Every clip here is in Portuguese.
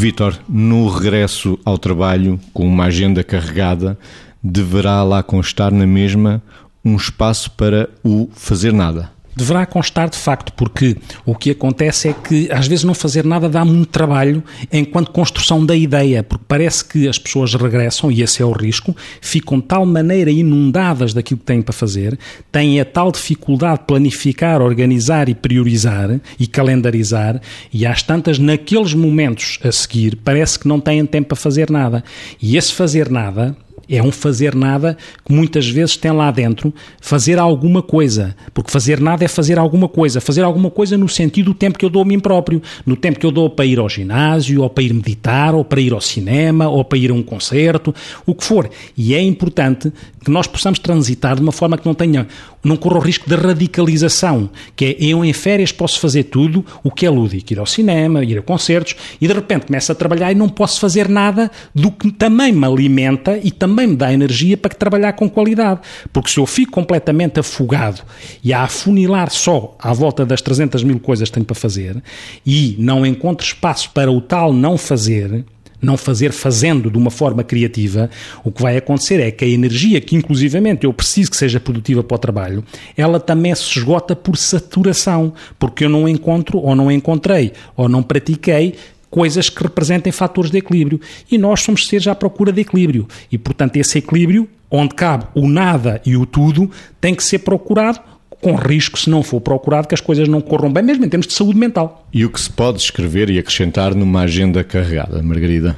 Vítor, no regresso ao trabalho, com uma agenda carregada, deverá lá constar na mesma um espaço para o fazer nada deverá constar de facto, porque o que acontece é que às vezes não fazer nada dá muito trabalho enquanto construção da ideia, porque parece que as pessoas regressam, e esse é o risco, ficam de tal maneira inundadas daquilo que têm para fazer, têm a tal dificuldade de planificar, organizar e priorizar e calendarizar, e às tantas, naqueles momentos a seguir, parece que não têm tempo para fazer nada. E esse fazer nada é um fazer nada que muitas vezes tem lá dentro fazer alguma coisa. Porque fazer nada é fazer alguma coisa. Fazer alguma coisa no sentido do tempo que eu dou a mim próprio. No tempo que eu dou para ir ao ginásio, ou para ir meditar, ou para ir ao cinema, ou para ir a um concerto, o que for. E é importante que nós possamos transitar de uma forma que não tenha, não corra o risco de radicalização, que é eu em férias posso fazer tudo o que é lúdico, ir ao cinema, ir a concertos, e de repente começo a trabalhar e não posso fazer nada do que também me alimenta e também me dá energia para trabalhar com qualidade. Porque se eu fico completamente afogado e a afunilar só à volta das 300 mil coisas que tenho para fazer e não encontro espaço para o tal não fazer, não fazer fazendo de uma forma criativa, o que vai acontecer é que a energia que inclusivamente eu preciso que seja produtiva para o trabalho, ela também se esgota por saturação, porque eu não encontro ou não encontrei ou não pratiquei coisas que representem fatores de equilíbrio. E nós somos seres à procura de equilíbrio. E, portanto, esse equilíbrio, onde cabe o nada e o tudo, tem que ser procurado com risco, se não for procurado, que as coisas não corram bem, mesmo em termos de saúde mental. E o que se pode escrever e acrescentar numa agenda carregada, Margarida?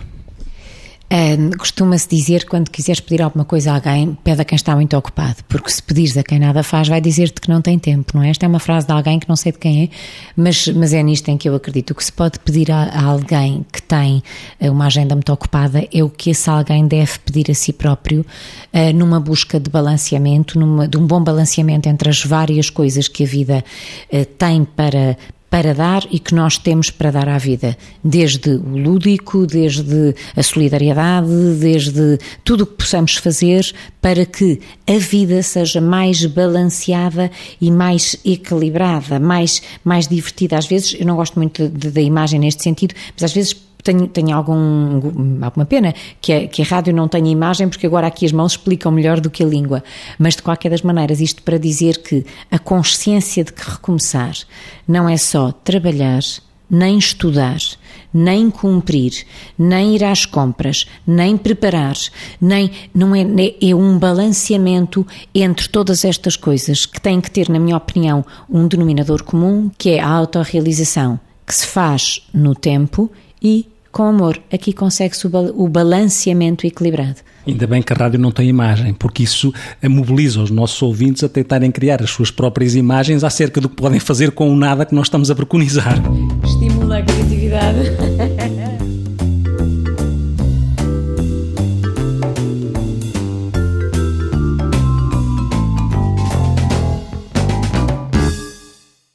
Uh, Costuma-se dizer quando quiseres pedir alguma coisa a alguém, pede a quem está muito ocupado, porque se pedires a quem nada faz, vai dizer-te que não tem tempo, não é? Esta é uma frase de alguém que não sei de quem é, mas, mas é nisto em que eu acredito. O que se pode pedir a, a alguém que tem eh, uma agenda muito ocupada é o que esse alguém deve pedir a si próprio, uh, numa busca de balanceamento, numa, de um bom balanceamento entre as várias coisas que a vida uh, tem para para dar e que nós temos para dar à vida, desde o lúdico, desde a solidariedade, desde tudo o que possamos fazer para que a vida seja mais balanceada e mais equilibrada, mais, mais divertida. Às vezes, eu não gosto muito da imagem neste sentido, mas às vezes tenho, tenho algum, alguma pena que a, que a rádio não tenha imagem, porque agora aqui as mãos explicam melhor do que a língua. Mas de qualquer das maneiras, isto para dizer que a consciência de que recomeçar não é só trabalhar, nem estudar, nem cumprir, nem ir às compras, nem preparar, nem não é, é um balanceamento entre todas estas coisas que tem que ter, na minha opinião, um denominador comum, que é a autorrealização, que se faz no tempo e com amor. Aqui consegue-se o balanceamento equilibrado. Ainda bem que a rádio não tem imagem, porque isso mobiliza os nossos ouvintes a tentarem criar as suas próprias imagens acerca do que podem fazer com o nada que nós estamos a preconizar. Estimula a criatividade.